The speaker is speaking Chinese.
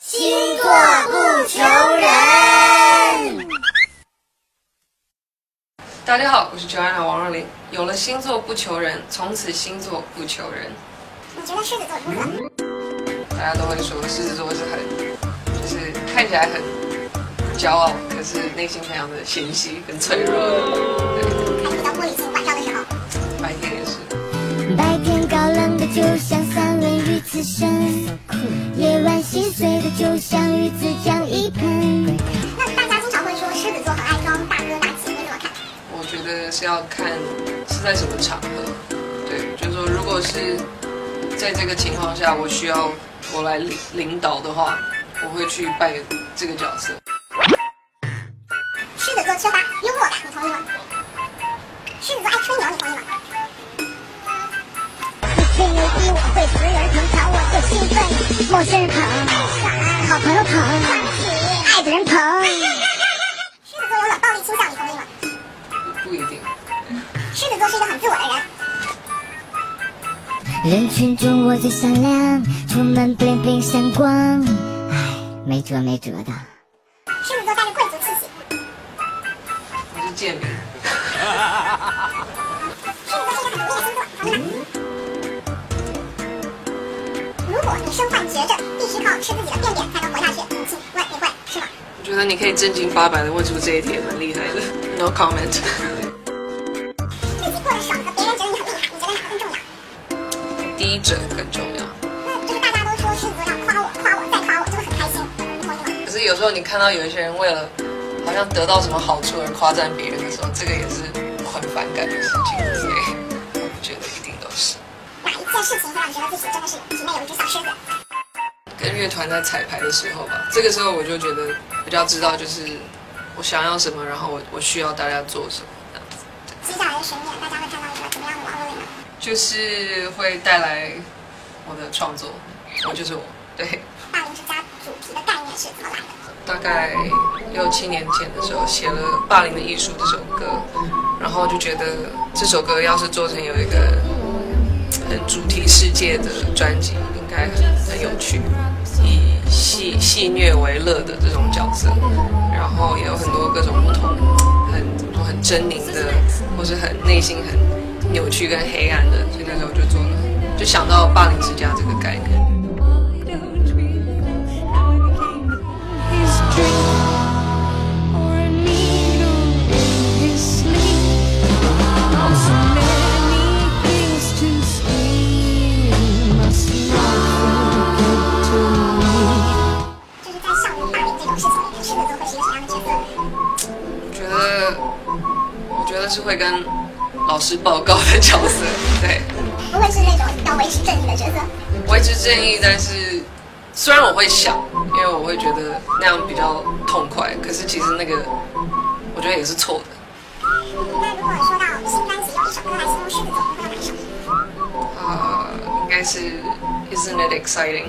星座不求人。大家好，我是 Joanna 王若琳。有了星座不求人，从此星座不求人。你觉得狮子座如何？大家都会说狮子座是很，就是看起来很骄傲，可是内心非常的纤细跟脆弱的。对，还是比较玻璃心，晚上的时候。白天也是。白天高冷的就像三文鱼刺身，就像鱼子酱一盆。那大家经常会说狮子座很爱装大哥大姐，你怎么看？我觉得是要看是在什么场合。对，就是说，如果是在这个情况下，我需要我来领领导的话，我会去扮演这个角色。狮子座缺乏幽默感，你同意吗？狮子座爱吹牛，你同意吗？吹牛逼我会，所有人人群中我最闪亮，出门 bling bling 闪光，唉，没辙没辙的。狮子座带着贵族气息。我是贱民。狮子座是一个很独立的星座？如果你身患绝症，必须靠吃自己的便便才能活下去，请问你会是吗？我觉得你可以正经八百的问出这一题，蛮厉害的。No comment。要？第一者更重要。那就是大家都说狮子座要夸我、夸我再夸我，就会很开心，你同意吗？可是有时候你看到有一些人为了好像得到什么好处而夸赞别人的时候，这个也是我很反感的事情，所以我不觉得一定都是。哪一件事情会让你觉得自己真的是体内有一只小狮子？跟乐团在彩排的时候吧，这个时候我就觉得比较知道，就是我想要什么，然后我我需要大家做什么这样子，接下来的巡演，大家会看到一个怎么样的王若琳呢？就是会带来我的创作，我就是我，对。大龄之家主题的概念是怎么来的？大概六七年前的时候写了《霸凌的艺术》这首歌，然后就觉得这首歌要是做成有一个很主题世界的专辑，应该很很有趣，以戏戏谑为乐的这种角色，然后也有很多各种不同，很很狰狞的，或是很内心很扭曲跟黑暗的，所以那时候就做了，就想到霸凌之家这个概念。就是在校园霸凌这种事情里面，狮子座会是一个什么样的角色？我觉得，我觉得是会跟老师报告的角色，对，不会是那种要维持正义的角色。维持正义。但是虽然我会想，因为我会觉得那样比较痛快，可是其实那个我觉得也是错的。那如果说到新专辑有一首歌来形容狮子座，你会用哪一首？啊、应该是 Isn't it exciting？